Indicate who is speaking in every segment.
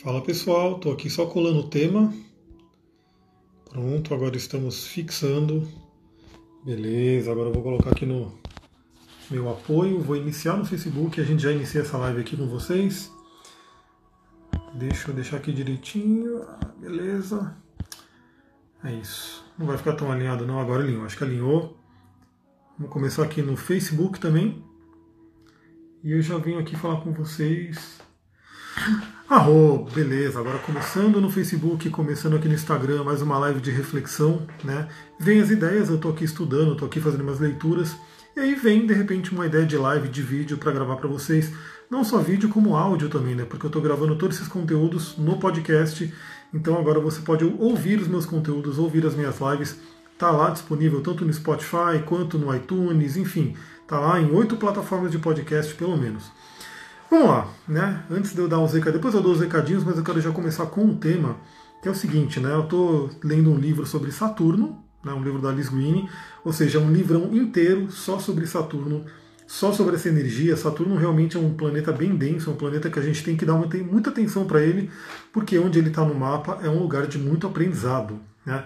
Speaker 1: Fala pessoal, estou aqui só colando o tema. Pronto, agora estamos fixando. Beleza, agora eu vou colocar aqui no meu apoio. Vou iniciar no Facebook, a gente já inicia essa live aqui com vocês. Deixa eu deixar aqui direitinho. Beleza. É isso. Não vai ficar tão alinhado não, agora alinhou. Acho que alinhou. Vamos começar aqui no Facebook também. E eu já venho aqui falar com vocês Arro, beleza, agora começando no Facebook, começando aqui no Instagram, mais uma live de reflexão, né? Vem as ideias, eu tô aqui estudando, tô aqui fazendo umas leituras, e aí vem de repente uma ideia de live, de vídeo para gravar para vocês, não só vídeo como áudio também, né? Porque eu tô gravando todos esses conteúdos no podcast, então agora você pode ouvir os meus conteúdos, ouvir as minhas lives, tá lá disponível tanto no Spotify quanto no iTunes, enfim, tá lá em oito plataformas de podcast pelo menos. Vamos lá, né? Antes de eu dar uns recadinhos, depois eu dou os recadinhos, mas eu quero já começar com um tema, que é o seguinte, né? Eu estou lendo um livro sobre Saturno, né? um livro da Alice Green, ou seja, um livrão inteiro só sobre Saturno, só sobre essa energia. Saturno realmente é um planeta bem denso, é um planeta que a gente tem que dar muita atenção para ele, porque onde ele está no mapa é um lugar de muito aprendizado, né?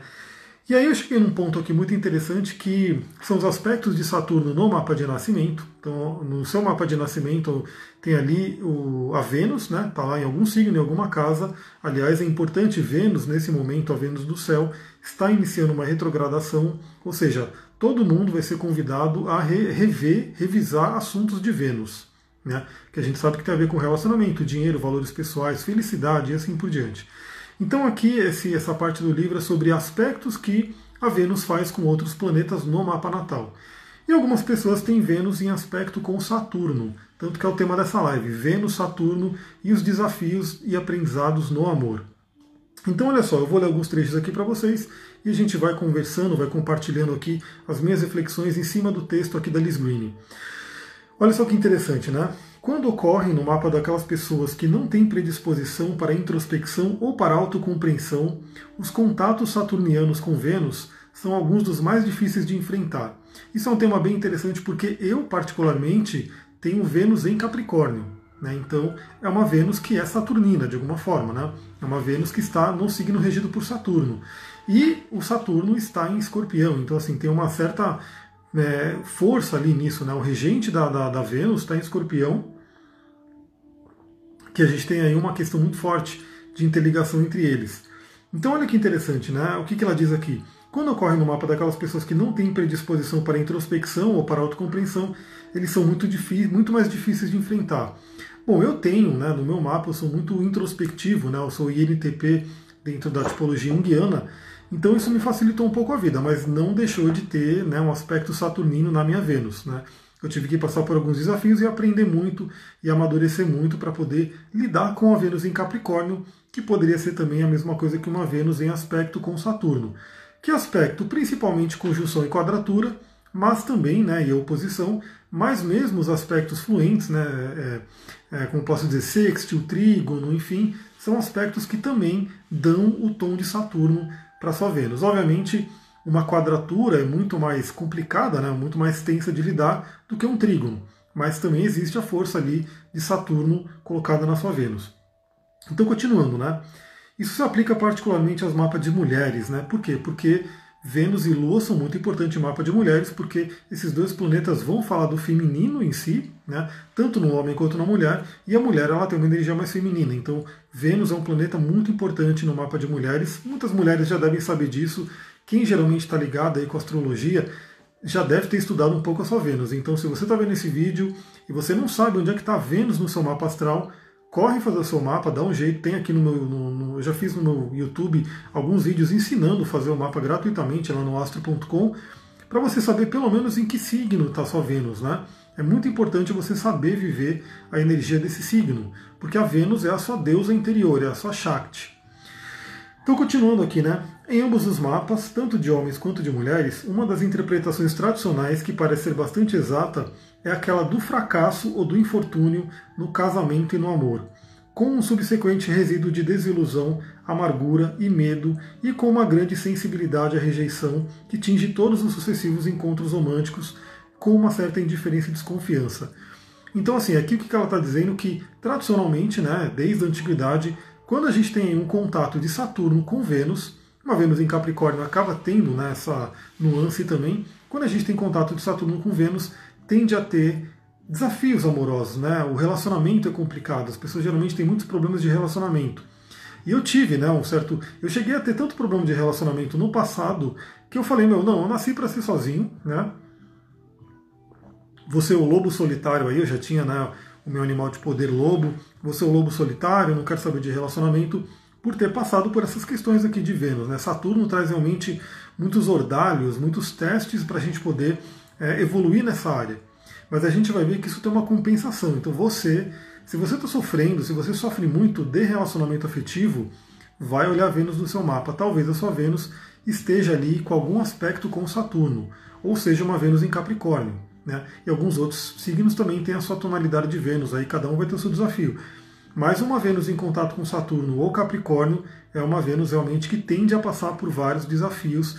Speaker 1: E aí eu cheguei num ponto aqui muito interessante que são os aspectos de Saturno no mapa de nascimento. Então, no seu mapa de nascimento tem ali o, a Vênus, né? Está lá em algum signo, em alguma casa. Aliás, é importante Vênus, nesse momento, a Vênus do céu, está iniciando uma retrogradação, ou seja, todo mundo vai ser convidado a re, rever, revisar assuntos de Vênus. Né? Que a gente sabe que tem a ver com relacionamento, dinheiro, valores pessoais, felicidade e assim por diante. Então aqui esse, essa parte do livro é sobre aspectos que a Vênus faz com outros planetas no mapa natal. E algumas pessoas têm Vênus em aspecto com Saturno, tanto que é o tema dessa live, Vênus, Saturno e os desafios e aprendizados no amor. Então olha só, eu vou ler alguns trechos aqui para vocês e a gente vai conversando, vai compartilhando aqui as minhas reflexões em cima do texto aqui da Liz Green. Olha só que interessante, né? Quando ocorrem no mapa daquelas pessoas que não têm predisposição para introspecção ou para autocompreensão, os contatos saturnianos com Vênus são alguns dos mais difíceis de enfrentar. Isso é um tema bem interessante porque eu, particularmente, tenho Vênus em Capricórnio. Né? Então, é uma Vênus que é saturnina, de alguma forma. Né? É uma Vênus que está no signo regido por Saturno. E o Saturno está em Escorpião, então, assim, tem uma certa é, força ali nisso. Né? O regente da, da, da Vênus está em Escorpião que a gente tem aí uma questão muito forte de interligação entre eles. Então olha que interessante, né? O que, que ela diz aqui? Quando ocorre no mapa daquelas pessoas que não têm predisposição para introspecção ou para autocompreensão, eles são muito, muito mais difíceis de enfrentar. Bom, eu tenho, né, no meu mapa, eu sou muito introspectivo, né, eu sou INTP dentro da tipologia junguiana, então isso me facilitou um pouco a vida, mas não deixou de ter né, um aspecto saturnino na minha Vênus. Né? Eu tive que passar por alguns desafios e aprender muito e amadurecer muito para poder lidar com a Vênus em Capricórnio, que poderia ser também a mesma coisa que uma Vênus em aspecto com Saturno. Que aspecto? Principalmente conjunção e quadratura, mas também, né, e oposição, mas mesmo os aspectos fluentes, né, é, é, como posso dizer, sextil, trígono, enfim, são aspectos que também dão o tom de Saturno para sua Vênus. Obviamente, uma quadratura é muito mais complicada, né, muito mais tensa de lidar do que um trígono. Mas também existe a força ali de Saturno colocada na sua Vênus. Então, continuando, né? Isso se aplica particularmente aos mapas de mulheres, né? Por quê? Porque Vênus e Lua são muito importantes no mapa de mulheres, porque esses dois planetas vão falar do feminino em si, né? tanto no homem quanto na mulher, e a mulher ela tem uma energia mais feminina. Então, Vênus é um planeta muito importante no mapa de mulheres. Muitas mulheres já devem saber disso, quem geralmente está ligado aí com astrologia já deve ter estudado um pouco a sua Vênus. Então, se você está vendo esse vídeo e você não sabe onde é que está Vênus no seu mapa astral, corre fazer o seu mapa, dá um jeito. Tem aqui no meu. No, no, eu já fiz no meu YouTube alguns vídeos ensinando a fazer o mapa gratuitamente lá no astro.com, para você saber pelo menos em que signo está sua Vênus, né? É muito importante você saber viver a energia desse signo, porque a Vênus é a sua deusa interior, é a sua Shakti. Então, continuando aqui, né? Em ambos os mapas, tanto de homens quanto de mulheres, uma das interpretações tradicionais que parece ser bastante exata é aquela do fracasso ou do infortúnio no casamento e no amor, com um subsequente resíduo de desilusão, amargura e medo, e com uma grande sensibilidade à rejeição que tinge todos os sucessivos encontros românticos com uma certa indiferença e desconfiança. Então, assim, aqui o que ela está dizendo que, tradicionalmente, né, desde a antiguidade, quando a gente tem um contato de Saturno com Vênus, uma Vênus em Capricórnio acaba tendo né, essa nuance também. Quando a gente tem contato de Saturno com Vênus, tende a ter desafios amorosos, né? O relacionamento é complicado, as pessoas geralmente têm muitos problemas de relacionamento. E eu tive, né, um certo. Eu cheguei a ter tanto problema de relacionamento no passado que eu falei, meu, não, eu nasci para ser sozinho, né? Você é o lobo solitário aí, eu já tinha, né, o meu animal de poder lobo. Você é o lobo solitário, não quero saber de relacionamento por ter passado por essas questões aqui de Vênus. Né? Saturno traz realmente muitos ordalhos, muitos testes para a gente poder é, evoluir nessa área. Mas a gente vai ver que isso tem uma compensação. Então você, se você está sofrendo, se você sofre muito de relacionamento afetivo, vai olhar Vênus no seu mapa. Talvez a sua Vênus esteja ali com algum aspecto com Saturno, ou seja, uma Vênus em Capricórnio. Né? E alguns outros signos também têm a sua tonalidade de Vênus, aí cada um vai ter o seu desafio. Mas uma Vênus em contato com Saturno ou Capricórnio é uma Vênus realmente que tende a passar por vários desafios,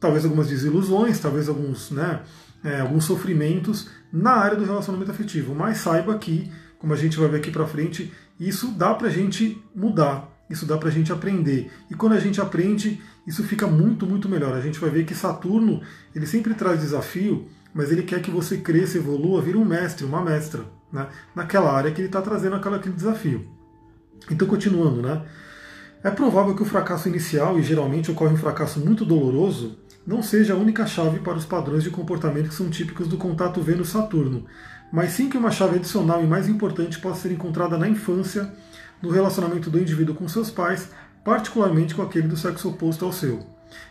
Speaker 1: talvez algumas desilusões, talvez alguns, né, é, alguns sofrimentos na área do relacionamento afetivo. Mas saiba que, como a gente vai ver aqui para frente, isso dá para a gente mudar, isso dá para a gente aprender. E quando a gente aprende, isso fica muito, muito melhor. A gente vai ver que Saturno ele sempre traz desafio, mas ele quer que você cresça, evolua, vire um mestre, uma mestra né, naquela área que ele está trazendo aquela, aquele desafio. Então, continuando, né, é provável que o fracasso inicial, e geralmente ocorre um fracasso muito doloroso, não seja a única chave para os padrões de comportamento que são típicos do contato Vênus-Saturno, mas sim que uma chave adicional e mais importante possa ser encontrada na infância, no relacionamento do indivíduo com seus pais, particularmente com aquele do sexo oposto ao seu.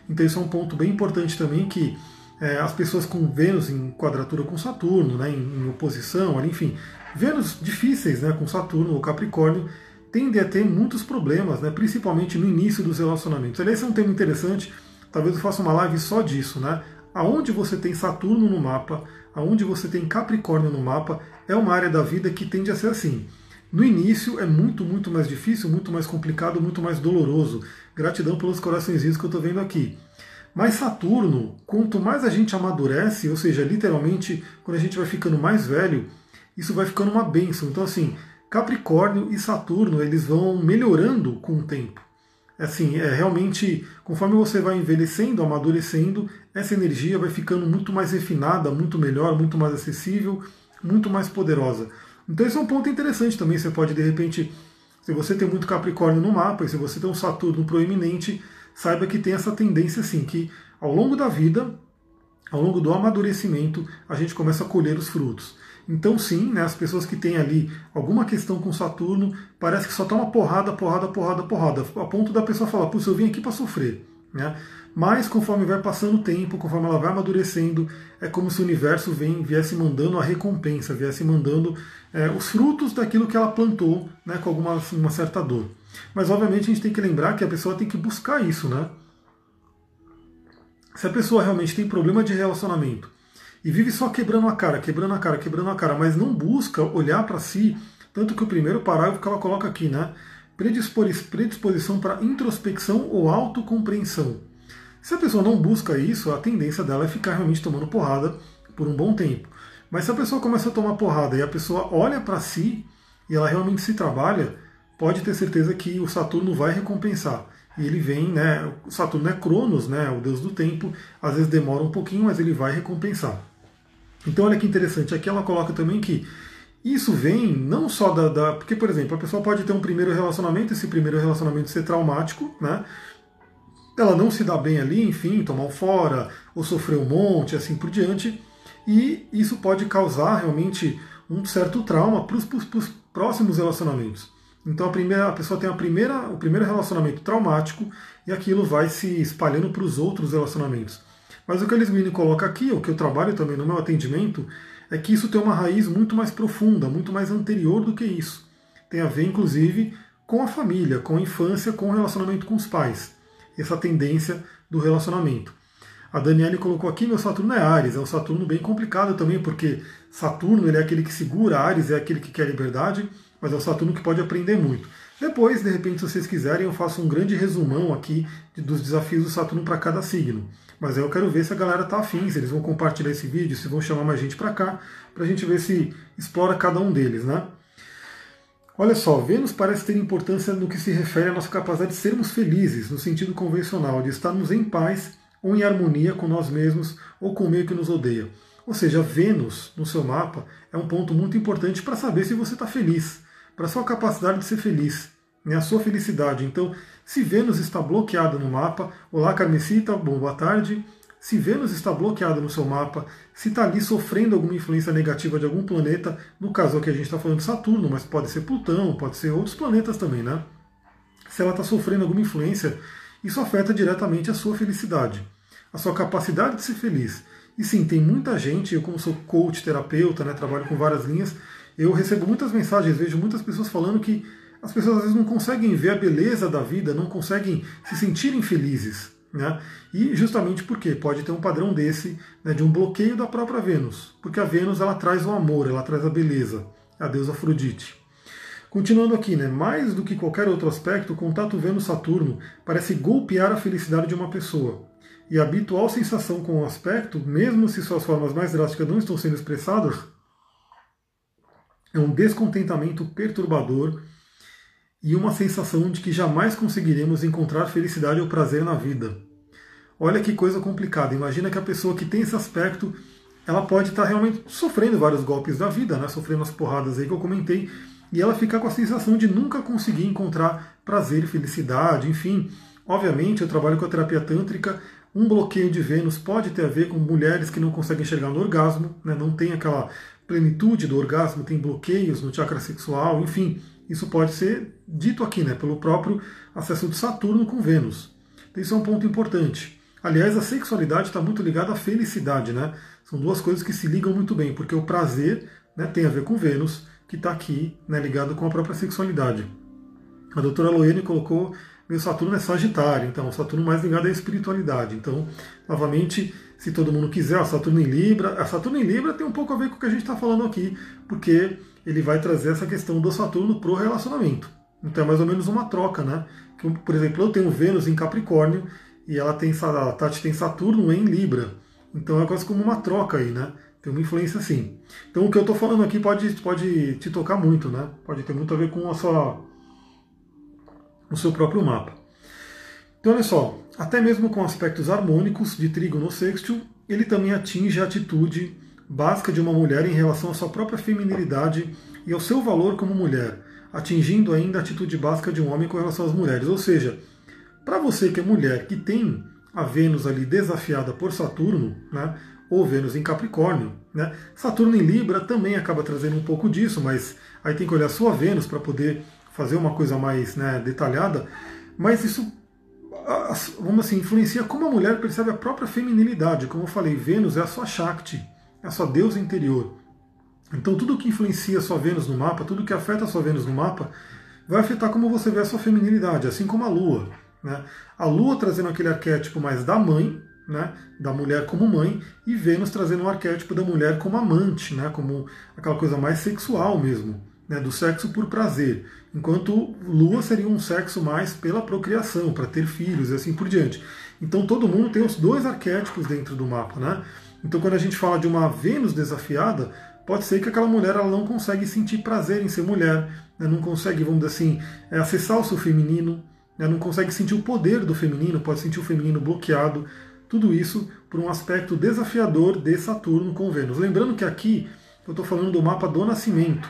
Speaker 1: Então, isso é um ponto bem importante também que é, as pessoas com Vênus em quadratura com Saturno, né, em, em oposição, enfim, Vênus difíceis né, com Saturno ou Capricórnio, tendem a ter muitos problemas, né, principalmente no início dos relacionamentos. Aliás, esse é um tema interessante, talvez eu faça uma live só disso, né? Aonde você tem Saturno no mapa, aonde você tem Capricórnio no mapa, é uma área da vida que tende a ser assim. No início é muito, muito mais difícil, muito mais complicado, muito mais doloroso. Gratidão pelos coraçõezinhos que eu estou vendo aqui. Mas Saturno, quanto mais a gente amadurece, ou seja, literalmente, quando a gente vai ficando mais velho, isso vai ficando uma benção. Então, assim, Capricórnio e Saturno, eles vão melhorando com o tempo. Assim, é realmente, conforme você vai envelhecendo, amadurecendo, essa energia vai ficando muito mais refinada, muito melhor, muito mais acessível, muito mais poderosa. Então esse é um ponto interessante também. Você pode, de repente, se você tem muito Capricórnio no mapa, e se você tem um Saturno proeminente, saiba que tem essa tendência assim, que ao longo da vida, ao longo do amadurecimento, a gente começa a colher os frutos. Então sim, né, as pessoas que têm ali alguma questão com Saturno, parece que só toma porrada, porrada, porrada, porrada, a ponto da pessoa falar, putz, eu vim aqui para sofrer. Né? Mas conforme vai passando o tempo, conforme ela vai amadurecendo, é como se o universo vem, viesse mandando a recompensa, viesse mandando é, os frutos daquilo que ela plantou né, com alguma uma certa dor. Mas obviamente a gente tem que lembrar que a pessoa tem que buscar isso, né? Se a pessoa realmente tem problema de relacionamento e vive só quebrando a cara, quebrando a cara, quebrando a cara, mas não busca olhar para si, tanto que o primeiro parágrafo que ela coloca aqui, né? Predisposição para introspecção ou autocompreensão. Se a pessoa não busca isso, a tendência dela é ficar realmente tomando porrada por um bom tempo. Mas se a pessoa começa a tomar porrada e a pessoa olha para si e ela realmente se trabalha, pode ter certeza que o Saturno vai recompensar. E ele vem, né? O Saturno é Cronos, né? O deus do tempo. Às vezes demora um pouquinho, mas ele vai recompensar. Então olha que interessante. Aqui ela coloca também que isso vem não só da, da, Porque, por exemplo, a pessoa pode ter um primeiro relacionamento, esse primeiro relacionamento ser traumático, né? Ela não se dá bem ali, enfim, tomar fora, ou sofrer um monte, assim por diante. E isso pode causar realmente um certo trauma para os próximos relacionamentos. Então a, primeira, a pessoa tem a primeira, o primeiro relacionamento traumático e aquilo vai se espalhando para os outros relacionamentos. Mas o que eles me colocam aqui, o que eu trabalho também no meu atendimento, é que isso tem uma raiz muito mais profunda, muito mais anterior do que isso. Tem a ver, inclusive, com a família, com a infância, com o relacionamento com os pais. Essa tendência do relacionamento. A Daniele colocou aqui, meu Saturno é Ares, é um Saturno bem complicado também, porque Saturno ele é aquele que segura, Ares é aquele que quer liberdade, mas é o Saturno que pode aprender muito. Depois, de repente, se vocês quiserem, eu faço um grande resumão aqui dos desafios do Saturno para cada signo. Mas aí eu quero ver se a galera está afim, se eles vão compartilhar esse vídeo, se vão chamar mais gente para cá, para a gente ver se explora cada um deles, né? Olha só, Vênus parece ter importância no que se refere à nossa capacidade de sermos felizes, no sentido convencional, de estarmos em paz ou em harmonia com nós mesmos ou com o meio que nos odeia. Ou seja, Vênus no seu mapa é um ponto muito importante para saber se você está feliz, para sua capacidade de ser feliz, né, a sua felicidade. Então, se Vênus está bloqueada no mapa, olá Carmesita, bom, boa tarde. Se Vênus está bloqueada no seu mapa, se está ali sofrendo alguma influência negativa de algum planeta, no caso aqui a gente está falando de Saturno, mas pode ser Plutão, pode ser outros planetas também, né? Se ela está sofrendo alguma influência, isso afeta diretamente a sua felicidade, a sua capacidade de ser feliz. E sim, tem muita gente, eu como sou coach, terapeuta, né, trabalho com várias linhas, eu recebo muitas mensagens, vejo muitas pessoas falando que as pessoas às vezes não conseguem ver a beleza da vida, não conseguem se sentirem felizes. Né? E justamente porque pode ter um padrão desse, né, de um bloqueio da própria Vênus, porque a Vênus ela traz o amor, ela traz a beleza, a deusa Afrodite. Continuando aqui, né, mais do que qualquer outro aspecto, o contato Vênus-Saturno parece golpear a felicidade de uma pessoa. E a habitual sensação com o aspecto, mesmo se suas formas mais drásticas não estão sendo expressadas, é um descontentamento perturbador e uma sensação de que jamais conseguiremos encontrar felicidade ou prazer na vida. Olha que coisa complicada. Imagina que a pessoa que tem esse aspecto, ela pode estar realmente sofrendo vários golpes da vida, né? sofrendo as porradas aí que eu comentei, e ela fica com a sensação de nunca conseguir encontrar prazer e felicidade, enfim. Obviamente, eu trabalho com a terapia tântrica. Um bloqueio de Vênus pode ter a ver com mulheres que não conseguem chegar no orgasmo, né? não tem aquela plenitude do orgasmo, tem bloqueios no chakra sexual, enfim. Isso pode ser dito aqui, né, pelo próprio acesso de Saturno com Vênus. Então, isso é um ponto importante. Aliás, a sexualidade está muito ligada à felicidade, né? São duas coisas que se ligam muito bem, porque o prazer né, tem a ver com Vênus, que está aqui né, ligado com a própria sexualidade. A doutora Loene colocou meu Saturno é Sagitário, então Saturno mais ligado à espiritualidade. Então, novamente, se todo mundo quiser, a Saturno em Libra. A Saturno em Libra tem um pouco a ver com o que a gente está falando aqui, porque ele vai trazer essa questão do Saturno para o relacionamento. Então é mais ou menos uma troca, né? Por exemplo, eu tenho Vênus em Capricórnio e ela tem a Tati tem Saturno em Libra. Então é quase como uma troca aí, né? Tem uma influência assim. Então o que eu estou falando aqui pode, pode te tocar muito, né? Pode ter muito a ver com a sua, o seu próprio mapa. Então olha só, até mesmo com aspectos harmônicos de trígono sextil, ele também atinge a atitude básica de uma mulher em relação à sua própria feminilidade e ao seu valor como mulher, atingindo ainda a atitude básica de um homem com relação às mulheres. Ou seja, para você que é mulher, que tem a Vênus ali desafiada por Saturno, né, ou Vênus em Capricórnio, né, Saturno em Libra também acaba trazendo um pouco disso, mas aí tem que olhar sua Vênus para poder fazer uma coisa mais né, detalhada, mas isso vamos assim, influencia como a mulher percebe a própria feminilidade. Como eu falei, Vênus é a sua Shakti, a sua deusa interior. Então tudo que influencia a sua Vênus no mapa, tudo que afeta a sua Vênus no mapa, vai afetar como você vê a sua feminilidade, assim como a Lua. Né? A Lua trazendo aquele arquétipo mais da mãe, né? da mulher como mãe, e Vênus trazendo o um arquétipo da mulher como amante, né? como aquela coisa mais sexual mesmo, né? do sexo por prazer. Enquanto Lua seria um sexo mais pela procriação, para ter filhos e assim por diante. Então todo mundo tem os dois arquétipos dentro do mapa. Né? Então, quando a gente fala de uma Vênus desafiada, pode ser que aquela mulher ela não consegue sentir prazer em ser mulher, né? não consegue, vamos dizer assim, é, acessar o seu feminino, né? não consegue sentir o poder do feminino, pode sentir o feminino bloqueado. Tudo isso por um aspecto desafiador de Saturno com Vênus. Lembrando que aqui eu estou falando do mapa do nascimento,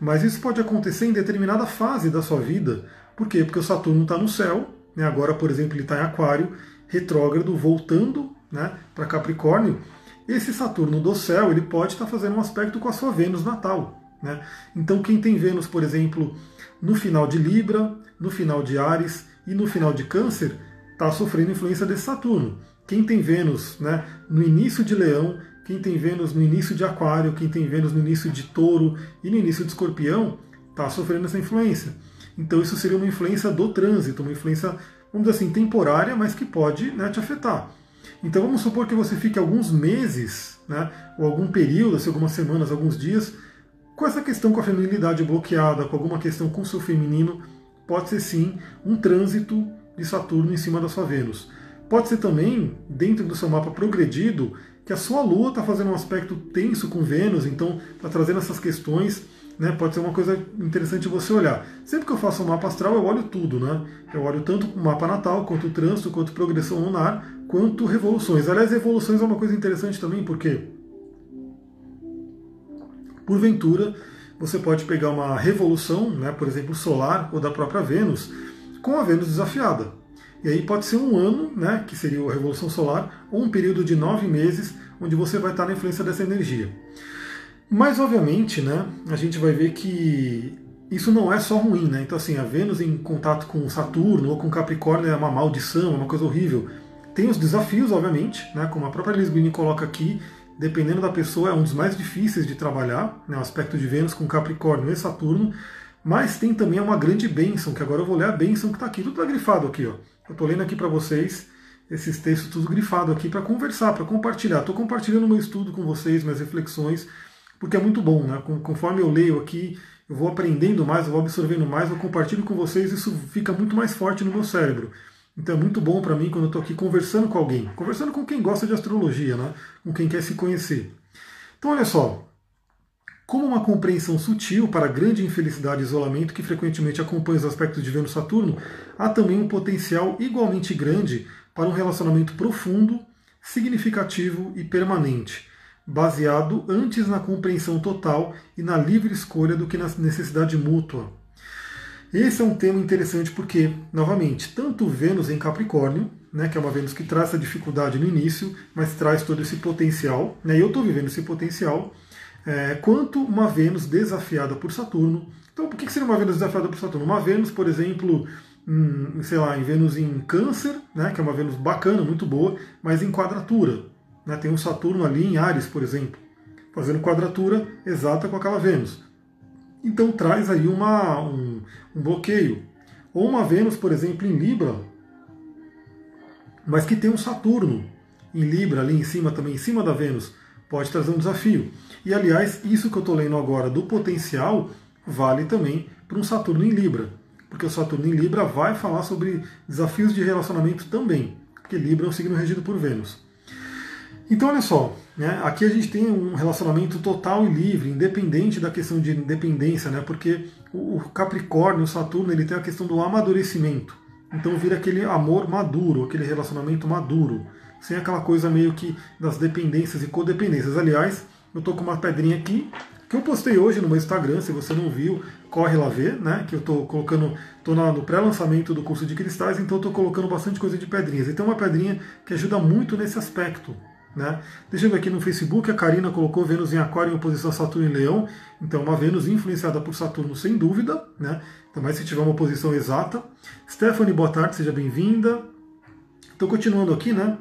Speaker 1: mas isso pode acontecer em determinada fase da sua vida. Por quê? Porque o Saturno está no céu, né? agora, por exemplo, ele está em Aquário, retrógrado, voltando né, para Capricórnio, esse Saturno do céu ele pode estar fazendo um aspecto com a sua Vênus natal. Né? Então, quem tem Vênus, por exemplo, no final de Libra, no final de Ares e no final de Câncer, está sofrendo influência desse Saturno. Quem tem Vênus né, no início de Leão, quem tem Vênus no início de Aquário, quem tem Vênus no início de Touro e no início de Escorpião, está sofrendo essa influência. Então, isso seria uma influência do trânsito, uma influência, vamos dizer assim, temporária, mas que pode né, te afetar. Então vamos supor que você fique alguns meses, né, ou algum período, assim, algumas semanas, alguns dias, com essa questão com a feminilidade bloqueada, com alguma questão com o seu feminino, pode ser sim um trânsito de Saturno em cima da sua Vênus. Pode ser também, dentro do seu mapa progredido, que a sua Lua está fazendo um aspecto tenso com Vênus, então está trazendo essas questões. Né, pode ser uma coisa interessante você olhar. Sempre que eu faço um mapa astral, eu olho tudo, né? Eu olho tanto o mapa natal, quanto o trânsito, quanto progressão lunar, quanto revoluções. Aliás, revoluções é uma coisa interessante também, porque porventura você pode pegar uma revolução, né, por exemplo, solar ou da própria Vênus, com a Vênus desafiada. E aí pode ser um ano, né, que seria a Revolução Solar, ou um período de nove meses, onde você vai estar na influência dessa energia. Mas, obviamente, né, a gente vai ver que isso não é só ruim. Né? Então, assim, a Vênus em contato com Saturno ou com Capricórnio é uma maldição, é uma coisa horrível. Tem os desafios, obviamente, né, como a própria Lisbine coloca aqui, dependendo da pessoa, é um dos mais difíceis de trabalhar, né, o aspecto de Vênus com Capricórnio e Saturno, mas tem também uma grande bênção, que agora eu vou ler a bênção que está aqui, tudo está grifado aqui. Ó. Eu estou lendo aqui para vocês esses textos tudo grifado aqui para conversar, para compartilhar. Estou compartilhando meu estudo com vocês, minhas reflexões, porque é muito bom, né? Conforme eu leio aqui, eu vou aprendendo mais, eu vou absorvendo mais, eu compartilho com vocês, isso fica muito mais forte no meu cérebro. Então é muito bom para mim quando eu estou aqui conversando com alguém, conversando com quem gosta de astrologia, né? com quem quer se conhecer. Então olha só, como uma compreensão sutil para a grande infelicidade e isolamento que frequentemente acompanha os aspectos de Vênus-Saturno, há também um potencial igualmente grande para um relacionamento profundo, significativo e permanente, baseado antes na compreensão total e na livre escolha do que na necessidade mútua. Esse é um tema interessante porque, novamente, tanto Vênus em Capricórnio, né, que é uma Vênus que traz essa dificuldade no início, mas traz todo esse potencial, né, eu estou vivendo esse potencial, é, quanto uma Vênus desafiada por Saturno. Então, por que seria uma Vênus desafiada por Saturno? Uma Vênus, por exemplo, em, sei lá, em Vênus em Câncer, né, que é uma Vênus bacana, muito boa, mas em quadratura. Né, tem um Saturno ali em Ares, por exemplo, fazendo quadratura exata com aquela Vênus. Então traz aí uma, um, um bloqueio. Ou uma Vênus, por exemplo, em Libra, mas que tem um Saturno em Libra ali em cima também, em cima da Vênus, pode trazer um desafio. E aliás, isso que eu estou lendo agora do potencial vale também para um Saturno em Libra, porque o Saturno em Libra vai falar sobre desafios de relacionamento também, porque Libra é um signo regido por Vênus. Então, olha só, né, aqui a gente tem um relacionamento total e livre, independente da questão de independência, né, porque o Capricórnio, o Saturno, ele tem a questão do amadurecimento. Então vira aquele amor maduro, aquele relacionamento maduro, sem aquela coisa meio que das dependências e codependências. Aliás, eu estou com uma pedrinha aqui que eu postei hoje no meu Instagram, se você não viu, corre lá ver, né? Que eu estou colocando, estou no pré-lançamento do curso de cristais, então estou colocando bastante coisa de pedrinhas. E tem uma pedrinha que ajuda muito nesse aspecto, né? Deixa eu ver aqui no Facebook, a Karina colocou Vênus em Aquário em oposição a Saturno em Leão. Então, uma Vênus influenciada por Saturno, sem dúvida, né? Também se tiver uma posição exata. Stephanie, boa tarde, seja bem-vinda. Estou continuando aqui, né?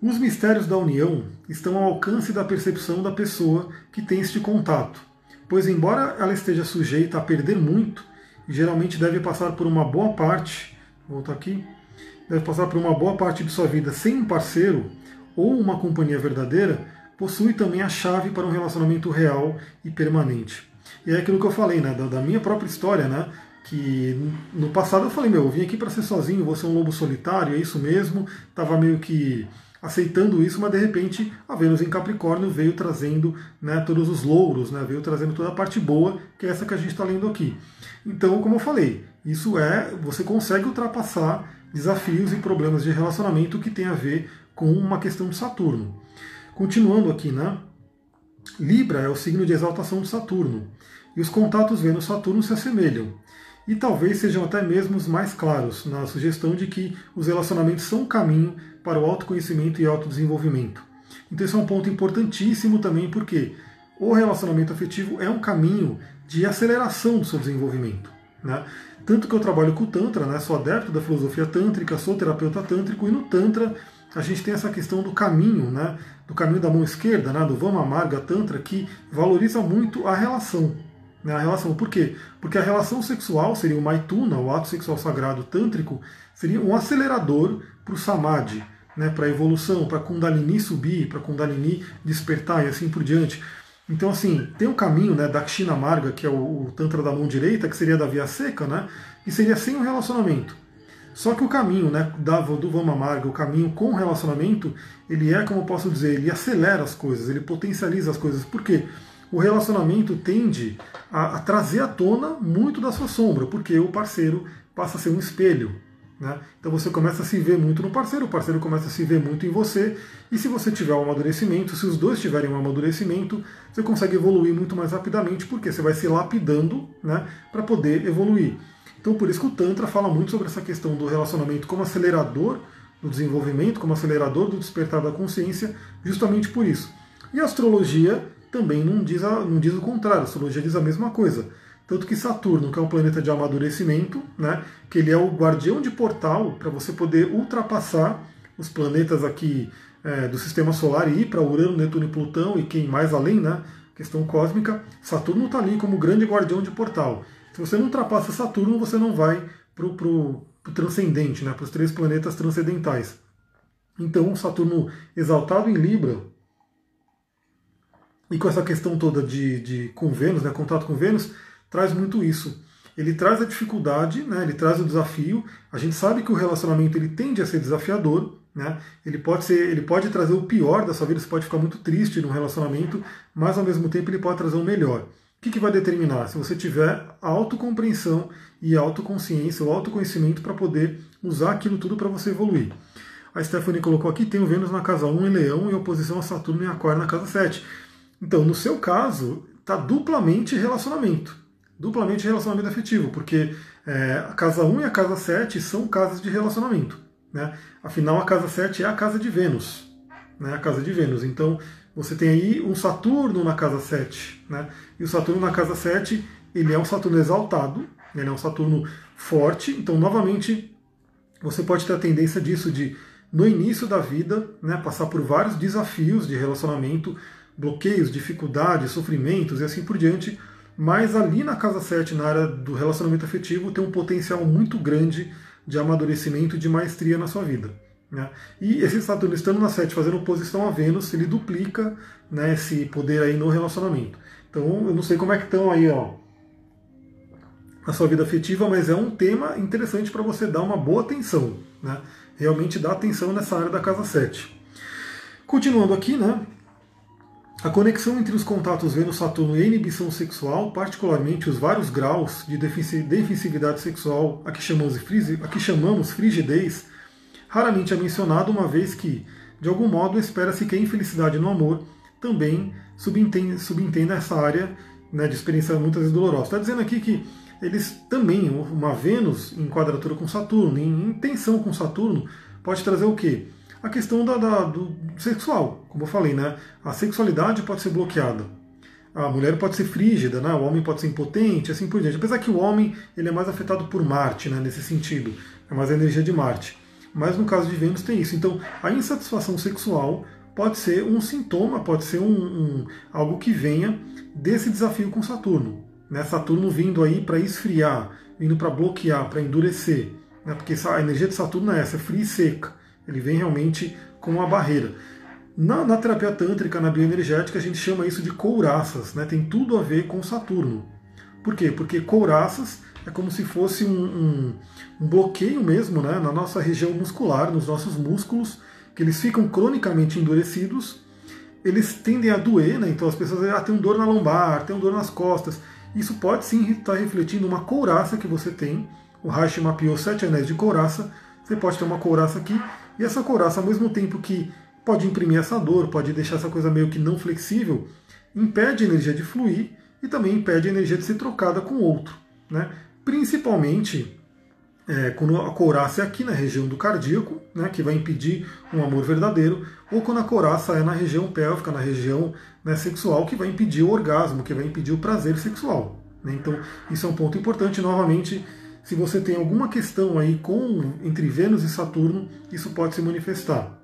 Speaker 1: Os mistérios da união estão ao alcance da percepção da pessoa que tem este contato, pois, embora ela esteja sujeita a perder muito, geralmente deve passar por uma boa parte, vou voltar aqui, deve passar por uma boa parte de sua vida sem um parceiro, ou uma companhia verdadeira, possui também a chave para um relacionamento real e permanente. E é aquilo que eu falei, né, da, da minha própria história, né, que no passado eu falei, meu, eu vim aqui para ser sozinho, vou ser um lobo solitário, é isso mesmo, estava meio que aceitando isso, mas de repente a Vênus em Capricórnio veio trazendo né, todos os louros, né, veio trazendo toda a parte boa, que é essa que a gente está lendo aqui. Então, como eu falei, isso é, você consegue ultrapassar desafios e problemas de relacionamento que tem a ver com uma questão de Saturno. Continuando aqui, né? Libra é o signo de exaltação de Saturno, e os contatos Vênus-Saturno se assemelham, e talvez sejam até mesmo os mais claros na sugestão de que os relacionamentos são um caminho para o autoconhecimento e autodesenvolvimento. Então, isso é um ponto importantíssimo também, porque o relacionamento afetivo é um caminho de aceleração do seu desenvolvimento. Né? Tanto que eu trabalho com o Tantra, né? sou adepto da filosofia tântrica, sou terapeuta tântrico, e no Tantra a gente tem essa questão do caminho, né, do caminho da mão esquerda, né, do Vama Marga Tantra, que valoriza muito a relação. Né, a relação. Por quê? Porque a relação sexual seria o Maituna, o ato sexual sagrado tântrico, seria um acelerador para o Samadhi, né, para a evolução, para Kundalini subir, para Kundalini despertar e assim por diante. Então, assim, tem um caminho né, da Kshina Marga, que é o, o Tantra da mão direita, que seria da via seca, né, e seria sem o um relacionamento. Só que o caminho né, da, do Vama Marga, o caminho com relacionamento, ele é, como eu posso dizer, ele acelera as coisas, ele potencializa as coisas. Por quê? o relacionamento tende a, a trazer à tona muito da sua sombra, porque o parceiro passa a ser um espelho. Né? Então você começa a se ver muito no parceiro, o parceiro começa a se ver muito em você, e se você tiver um amadurecimento, se os dois tiverem um amadurecimento, você consegue evoluir muito mais rapidamente, porque você vai se lapidando né, para poder evoluir. Então por isso que o Tantra fala muito sobre essa questão do relacionamento como acelerador do desenvolvimento, como acelerador do despertar da consciência, justamente por isso. E a astrologia também não diz, a, não diz o contrário, a astrologia diz a mesma coisa. Tanto que Saturno, que é um planeta de amadurecimento, né, que ele é o guardião de portal para você poder ultrapassar os planetas aqui é, do sistema solar e ir para Urano, Netuno e Plutão e quem mais além, né, questão cósmica, Saturno está ali como grande guardião de portal. Se você não ultrapassa Saturno, você não vai para o transcendente, né, para os três planetas transcendentais. Então, Saturno exaltado em Libra, e com essa questão toda de, de com Vênus, né, contato com Vênus, traz muito isso. Ele traz a dificuldade, né, ele traz o desafio. A gente sabe que o relacionamento ele tende a ser desafiador, né? Ele pode ser, ele pode trazer o pior da sua vida, você pode ficar muito triste num relacionamento, mas ao mesmo tempo ele pode trazer o melhor. O que, que vai determinar? Se você tiver autocompreensão e autoconsciência, o autoconhecimento para poder usar aquilo tudo para você evoluir. A Stephanie colocou aqui, tem o Vênus na casa 1 em Leão e oposição a Saturno em Aquário na casa 7. Então, no seu caso, está duplamente relacionamento duplamente relacionamento afetivo, porque é, a casa 1 e a casa 7 são casas de relacionamento. Né? Afinal, a casa 7 é a casa de Vênus, né? a casa de Vênus. Então, você tem aí um Saturno na casa 7. Né? E o Saturno na casa 7, ele é um Saturno exaltado, ele é um Saturno forte. Então, novamente, você pode ter a tendência disso de, no início da vida, né, passar por vários desafios de relacionamento, bloqueios, dificuldades, sofrimentos e assim por diante, mas ali na casa 7, na área do relacionamento afetivo, tem um potencial muito grande de amadurecimento e de maestria na sua vida. Né? E esse Saturno estando na 7, fazendo oposição a Vênus, ele duplica né, esse poder aí no relacionamento. Então eu não sei como é que estão aí ó, na sua vida afetiva, mas é um tema interessante para você dar uma boa atenção. Né? Realmente dá atenção nessa área da casa 7. Continuando aqui, né? A conexão entre os contatos Vênus-Saturno e a inibição sexual, particularmente os vários graus de defensividade sexual a que chamamos, a que chamamos frigidez, raramente é mencionado, uma vez que, de algum modo, espera-se que a infelicidade no amor também subentenda, subentenda essa área né, de experiência muitas vezes dolorosa. Está dizendo aqui que eles também, uma Vênus em quadratura com Saturno, em tensão com Saturno, pode trazer o quê? a questão da, da, do sexual, como eu falei, né? A sexualidade pode ser bloqueada. A mulher pode ser frígida, né? o homem pode ser impotente, assim por diante. Apesar que o homem ele é mais afetado por Marte, né? nesse sentido, é mais a energia de Marte. Mas no caso de Vênus tem isso. Então, a insatisfação sexual pode ser um sintoma, pode ser um, um algo que venha desse desafio com Saturno. Né? Saturno vindo aí para esfriar, vindo para bloquear, para endurecer. Né? Porque a energia de Saturno é essa, é fria e seca. Ele vem realmente com uma barreira. Na, na, terapia tântrica, na bioenergética, a gente chama isso de couraças, né? tem tudo a ver com Saturno. Por quê? Porque couraças é como se fosse um, um, um bloqueio mesmo né? na nossa região muscular, nos nossos músculos, que eles ficam cronicamente endurecidos, eles tendem a doer, né? então as pessoas ah, têm dor na lombar, têm dor nas costas. Isso pode sim estar refletindo uma couraça que você tem. O Reich mapeou sete anéis de couraça. Você pode ter uma couraça aqui e essa couraça, ao mesmo tempo que pode imprimir essa dor, pode deixar essa coisa meio que não flexível, impede a energia de fluir e também impede a energia de ser trocada com outro. Né? Principalmente é, quando a couraça é aqui na região do cardíaco, né, que vai impedir um amor verdadeiro, ou quando a couraça é na região pélvica, na região né, sexual, que vai impedir o orgasmo, que vai impedir o prazer sexual. Né? Então, isso é um ponto importante. Novamente, se você tem alguma questão aí com entre Vênus e Saturno, isso pode se manifestar.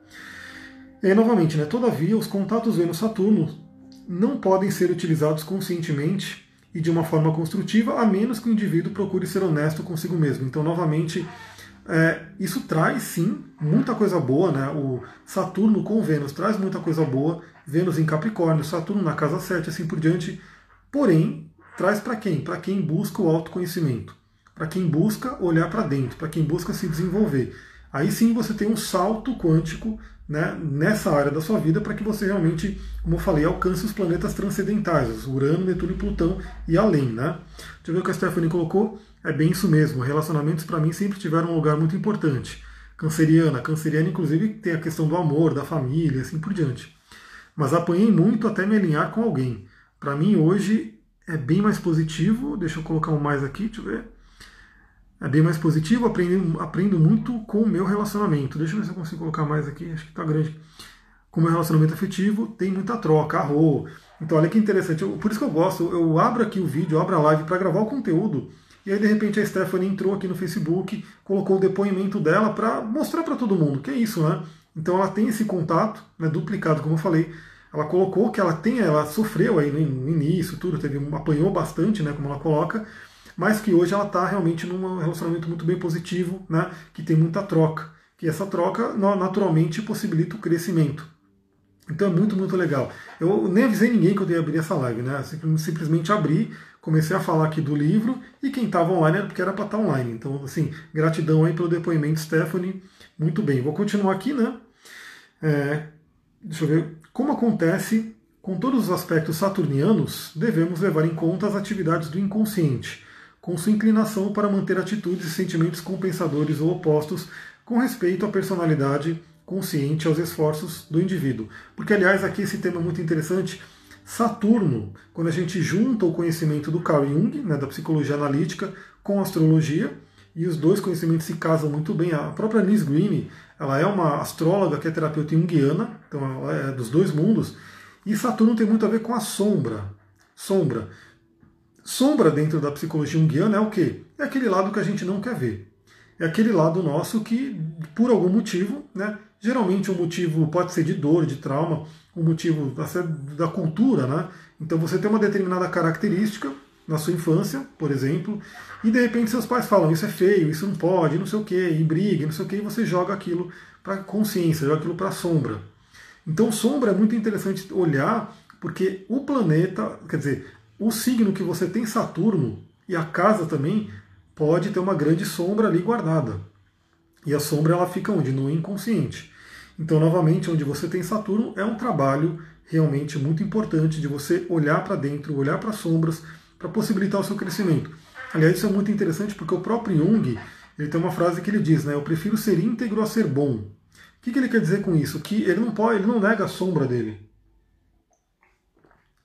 Speaker 1: E novamente, né, todavia, os contatos Vênus-Saturno não podem ser utilizados conscientemente e de uma forma construtiva, a menos que o indivíduo procure ser honesto consigo mesmo. Então, novamente, é, isso traz sim muita coisa boa, né? O Saturno com Vênus traz muita coisa boa, Vênus em Capricórnio, Saturno na casa 7, assim por diante. Porém, traz para quem? Para quem busca o autoconhecimento para quem busca olhar para dentro, para quem busca se desenvolver. aí sim você tem um salto quântico né, nessa área da sua vida para que você realmente, como eu falei, alcance os planetas transcendentais, Urano, Netuno e Plutão e além. Né? Deixa eu ver o que a Stephanie colocou. É bem isso mesmo. Relacionamentos para mim sempre tiveram um lugar muito importante. Canceriana, canceriana inclusive tem a questão do amor, da família, assim por diante. Mas apanhei muito até me alinhar com alguém. Para mim hoje é bem mais positivo. Deixa eu colocar um mais aqui, deixa eu ver é bem mais positivo, aprendo, aprendo muito com o meu relacionamento. Deixa eu ver se eu consigo colocar mais aqui, acho que está grande. Com o meu relacionamento afetivo, tem muita troca, arro. Então, olha que interessante. Eu, por isso que eu gosto, eu abro aqui o vídeo, abro a live para gravar o conteúdo. E aí, de repente, a Stephanie entrou aqui no Facebook, colocou o depoimento dela para mostrar para todo mundo que é isso, né? Então, ela tem esse contato, né, duplicado, como eu falei. Ela colocou que ela tem, ela sofreu aí no início, tudo, teve, apanhou bastante, né, como ela coloca mas que hoje ela está realmente num relacionamento muito bem positivo, né, que tem muita troca, que essa troca naturalmente possibilita o crescimento. Então é muito, muito legal. Eu nem avisei ninguém que eu ia abrir essa live, né? Simplesmente abri, comecei a falar aqui do livro e quem estava online era porque era para estar tá online. Então, assim, gratidão aí pelo depoimento, Stephanie. Muito bem, vou continuar aqui, né? É, deixa eu ver. Como acontece com todos os aspectos saturnianos, devemos levar em conta as atividades do inconsciente com sua inclinação para manter atitudes e sentimentos compensadores ou opostos com respeito à personalidade consciente aos esforços do indivíduo. Porque, aliás, aqui esse tema é muito interessante. Saturno, quando a gente junta o conhecimento do Carl Jung, né, da psicologia analítica, com a astrologia, e os dois conhecimentos se casam muito bem. A própria Liz Green, ela é uma astróloga que é terapeuta junguiana, então ela é dos dois mundos, e Saturno tem muito a ver com a sombra. Sombra. Sombra dentro da psicologia junguiana é o quê? É aquele lado que a gente não quer ver. É aquele lado nosso que, por algum motivo, né, geralmente um motivo pode ser de dor, de trauma, um motivo da cultura, né? Então você tem uma determinada característica na sua infância, por exemplo, e de repente seus pais falam isso é feio, isso não pode, não sei o que, e briga, não sei o que, e você joga aquilo para consciência, joga aquilo para a sombra. Então sombra é muito interessante olhar, porque o planeta, quer dizer, o signo que você tem Saturno e a casa também pode ter uma grande sombra ali guardada. E a sombra ela fica onde? No inconsciente. Então, novamente, onde você tem Saturno é um trabalho realmente muito importante de você olhar para dentro, olhar para as sombras, para possibilitar o seu crescimento. Aliás, isso é muito interessante porque o próprio Jung ele tem uma frase que ele diz, né? Eu prefiro ser íntegro a ser bom. O que, que ele quer dizer com isso? Que ele não pode, ele não nega a sombra dele.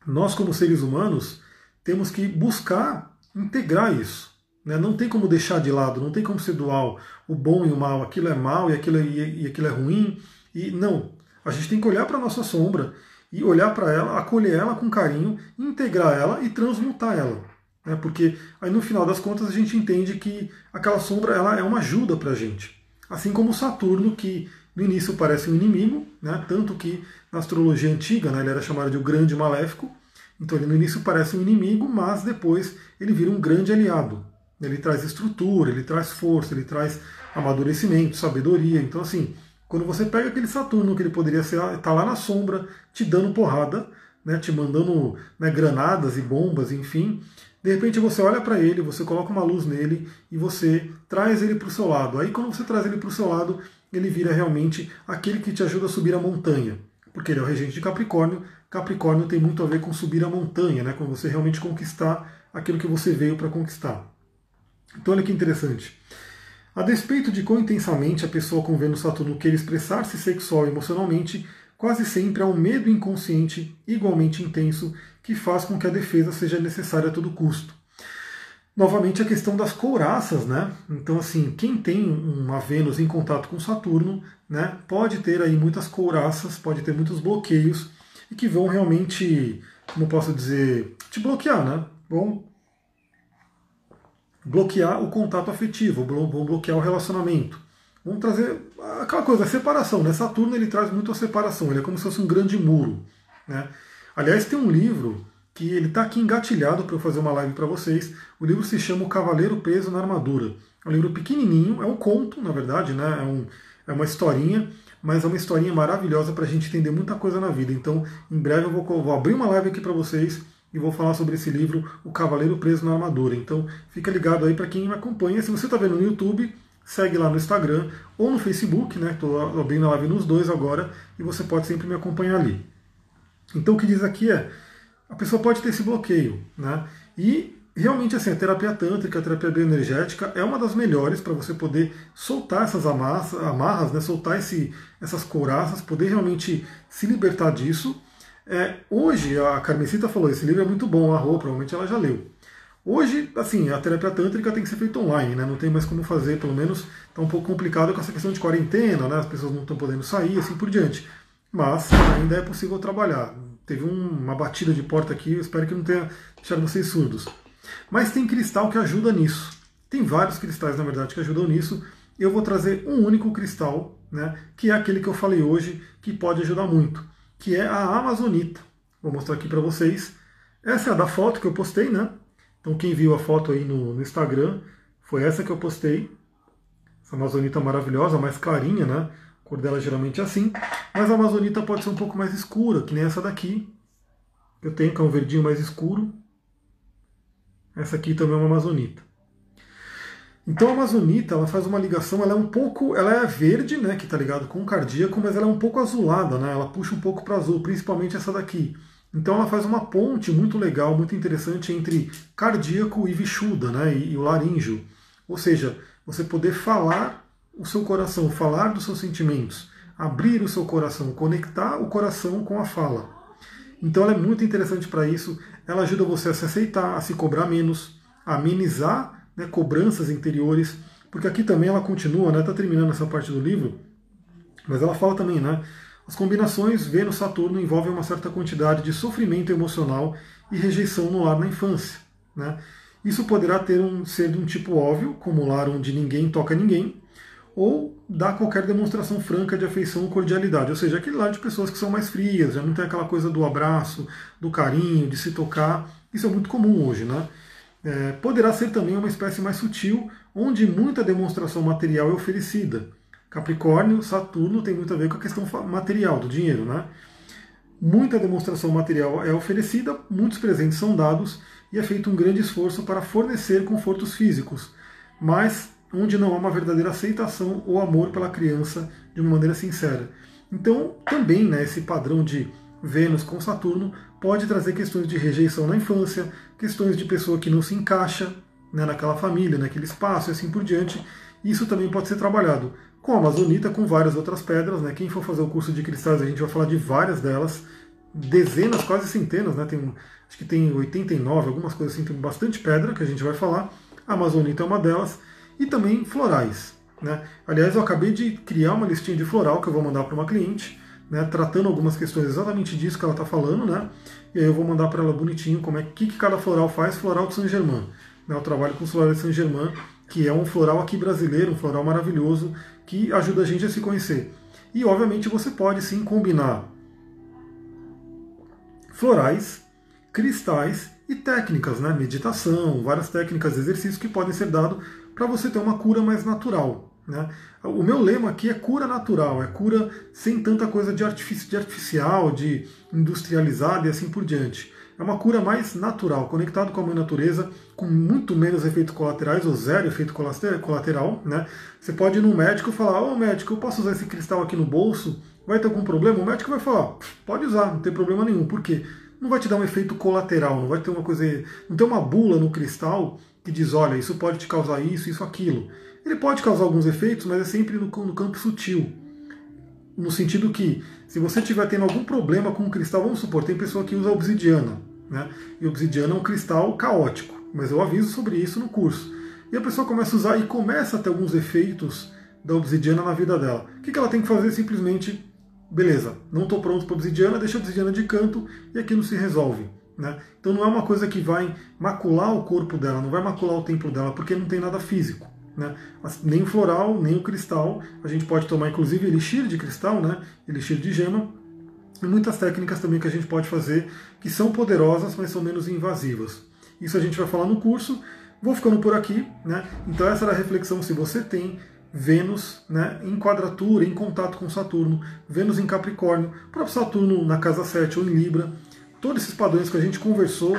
Speaker 1: Nós, como seres humanos, temos que buscar integrar isso. Né? Não tem como deixar de lado, não tem como ser dual, o bom e o mal, aquilo é mal e aquilo é, e aquilo é ruim. E não, a gente tem que olhar para a nossa sombra e olhar para ela, acolher ela com carinho, integrar ela e transmutar ela. Né? Porque aí no final das contas a gente entende que aquela sombra ela é uma ajuda para a gente. Assim como Saturno, que no início parece um inimigo, né? tanto que na astrologia antiga né, ele era chamado de o grande maléfico, então ele no início parece um inimigo, mas depois ele vira um grande aliado. Ele traz estrutura, ele traz força, ele traz amadurecimento, sabedoria. Então assim, quando você pega aquele Saturno que ele poderia estar tá lá na sombra, te dando porrada, né, te mandando né, granadas e bombas, enfim, de repente você olha para ele, você coloca uma luz nele e você traz ele para o seu lado. Aí quando você traz ele para o seu lado, ele vira realmente aquele que te ajuda a subir a montanha, porque ele é o regente de Capricórnio, Capricórnio tem muito a ver com subir a montanha, né? com você realmente conquistar aquilo que você veio para conquistar. Então olha que interessante. A despeito de quão intensamente a pessoa com Vênus Saturno queira expressar-se sexual e emocionalmente, quase sempre há um medo inconsciente igualmente intenso que faz com que a defesa seja necessária a todo custo. Novamente a questão das couraças, né? Então assim, quem tem uma Vênus em contato com Saturno, né, pode ter aí muitas couraças, pode ter muitos bloqueios e que vão realmente, como posso dizer, te bloquear, né? Vão bloquear o contato afetivo, vão bloquear o relacionamento. Vão trazer aquela coisa, a separação, né? Saturno ele traz muito a separação, ele é como se fosse um grande muro, né? Aliás, tem um livro que ele está aqui engatilhado para eu fazer uma live para vocês. O livro se chama O Cavaleiro Preso na Armadura. É um livro pequenininho, é um conto, na verdade, né? É, um, é uma historinha mas é uma historinha maravilhosa para a gente entender muita coisa na vida. Então, em breve eu vou, vou abrir uma live aqui para vocês e vou falar sobre esse livro, O Cavaleiro Preso na Armadura. Então, fica ligado aí para quem me acompanha. Se você está vendo no YouTube, segue lá no Instagram ou no Facebook, né? Estou abrindo a live nos dois agora e você pode sempre me acompanhar ali. Então o que diz aqui é, a pessoa pode ter esse bloqueio, né? E realmente assim, a terapia tântrica, a terapia bioenergética é uma das melhores para você poder soltar essas amarras, amarras né? soltar esse, essas couraças, poder realmente se libertar disso. É, hoje, a Carmesita falou, esse livro é muito bom, a Rô, provavelmente ela já leu. Hoje, assim, a terapia tântrica tem que ser feita online, né? Não tem mais como fazer, pelo menos está um pouco complicado com essa questão de quarentena, né? As pessoas não estão podendo sair, assim por diante. Mas ainda é possível trabalhar. Teve um, uma batida de porta aqui, eu espero que não tenha deixado vocês surdos. Mas tem cristal que ajuda nisso. Tem vários cristais, na verdade, que ajudam nisso. Eu vou trazer um único cristal, né? Que é aquele que eu falei hoje, que pode ajudar muito, que é a amazonita. Vou mostrar aqui para vocês. Essa é a da foto que eu postei, né? Então quem viu a foto aí no, no Instagram, foi essa que eu postei. Essa amazonita maravilhosa, mais clarinha, né? A cor dela geralmente é assim. Mas a amazonita pode ser um pouco mais escura, que nem essa daqui. Eu tenho, que é um verdinho mais escuro. Essa aqui também é uma amazonita. Então a amazonita, ela faz uma ligação, ela é um pouco, ela é verde, né, que está ligado com o cardíaco, mas ela é um pouco azulada, né? Ela puxa um pouco para azul, principalmente essa daqui. Então ela faz uma ponte muito legal, muito interessante entre cardíaco e vishuda, né, e, e o laríngeo. Ou seja, você poder falar o seu coração, falar dos seus sentimentos, abrir o seu coração, conectar o coração com a fala. Então ela é muito interessante para isso. Ela ajuda você a se aceitar, a se cobrar menos, a amenizar né, cobranças interiores, porque aqui também ela continua, está né, terminando essa parte do livro, mas ela fala também, né? As combinações Vênus-Saturno envolvem uma certa quantidade de sofrimento emocional e rejeição no lar na infância. Né? Isso poderá ter um, ser de um tipo óbvio, como o lar onde ninguém toca ninguém, ou dar qualquer demonstração franca de afeição ou cordialidade, ou seja, aquele lar de pessoas que são mais frias, já não tem aquela coisa do abraço, do carinho, de se tocar. Isso é muito comum hoje, né? É, poderá ser também uma espécie mais sutil, onde muita demonstração material é oferecida. Capricórnio, Saturno tem muito a ver com a questão material, do dinheiro, né? Muita demonstração material é oferecida, muitos presentes são dados e é feito um grande esforço para fornecer confortos físicos, mas onde não há uma verdadeira aceitação ou amor pela criança de uma maneira sincera. Então, também né, esse padrão de Vênus com Saturno pode trazer questões de rejeição na infância, questões de pessoa que não se encaixa né, naquela família, naquele espaço e assim por diante. Isso também pode ser trabalhado com a amazonita, com várias outras pedras. Né? Quem for fazer o curso de cristais, a gente vai falar de várias delas, dezenas, quase centenas, né? tem, acho que tem 89, algumas coisas assim, tem bastante pedra que a gente vai falar. A amazonita é uma delas, e também florais. Né? Aliás, eu acabei de criar uma listinha de floral que eu vou mandar para uma cliente, né, tratando algumas questões exatamente disso que ela está falando, né? E aí eu vou mandar para ela bonitinho como é que, que cada floral faz, floral de Saint Germain. Né, eu trabalho com os florais de Saint Germain, que é um floral aqui brasileiro, um floral maravilhoso, que ajuda a gente a se conhecer. E obviamente você pode sim combinar florais, cristais e técnicas, né? meditação, várias técnicas, exercícios que podem ser dados para você ter uma cura mais natural. Né? O meu lema aqui é cura natural, é cura sem tanta coisa de, artifici de artificial, de industrializada e assim por diante. É uma cura mais natural, conectado com a mãe natureza, com muito menos efeitos colaterais, ou zero efeito colateral. Né? Você pode ir no médico e falar, ô oh, médico, eu posso usar esse cristal aqui no bolso? Vai ter algum problema? O médico vai falar, pode usar, não tem problema nenhum. Por quê? Não vai te dar um efeito colateral, não vai ter uma coisa. Não tem uma bula no cristal que diz, olha, isso pode te causar isso, isso, aquilo. Ele pode causar alguns efeitos, mas é sempre no, no campo sutil. No sentido que, se você estiver tendo algum problema com o cristal, vamos supor, tem pessoa que usa obsidiana. Né? E obsidiana é um cristal caótico, mas eu aviso sobre isso no curso. E a pessoa começa a usar e começa a ter alguns efeitos da obsidiana na vida dela. O que ela tem que fazer? Simplesmente, beleza, não estou pronto para obsidiana, deixa a obsidiana de canto e aquilo se resolve. Né? Então não é uma coisa que vai macular o corpo dela, não vai macular o templo dela, porque não tem nada físico. Né? Nem o floral, nem o cristal. A gente pode tomar inclusive elixir de cristal, né? elixir de gema, e muitas técnicas também que a gente pode fazer que são poderosas, mas são menos invasivas. Isso a gente vai falar no curso. Vou ficando por aqui. Né? Então essa era a reflexão se você tem Vênus né, em quadratura, em contato com Saturno, Vênus em Capricórnio, próprio Saturno na casa 7 ou em Libra, todos esses padrões que a gente conversou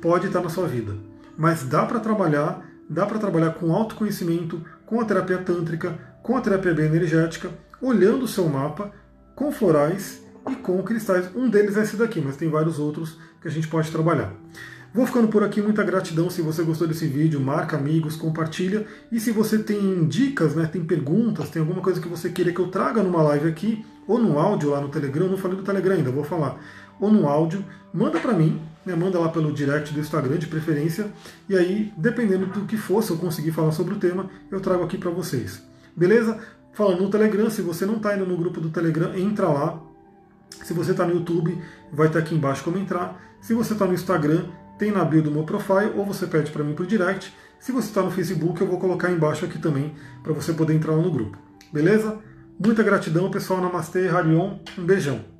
Speaker 1: pode estar na sua vida. Mas dá para trabalhar, dá para trabalhar com autoconhecimento, com a terapia tântrica, com a terapia bioenergética, olhando o seu mapa, com florais e com cristais. Um deles é esse daqui, mas tem vários outros que a gente pode trabalhar. Vou ficando por aqui, muita gratidão se você gostou desse vídeo, marca amigos, compartilha. E se você tem dicas, né, tem perguntas, tem alguma coisa que você queira que eu traga numa live aqui, ou no áudio lá no Telegram, não falei do Telegram ainda, vou falar, ou no áudio, manda para mim, né, manda lá pelo direct do Instagram de preferência, e aí, dependendo do que for, se eu conseguir falar sobre o tema, eu trago aqui para vocês. Beleza? Falando no Telegram, se você não está indo no grupo do Telegram, entra lá. Se você está no YouTube, vai estar tá aqui embaixo como entrar. Se você está no Instagram, tem na bio do meu profile, ou você pede para mim por direct. Se você está no Facebook, eu vou colocar embaixo aqui também para você poder entrar no grupo. Beleza? Muita gratidão, pessoal. Namastê, Harion. Um beijão.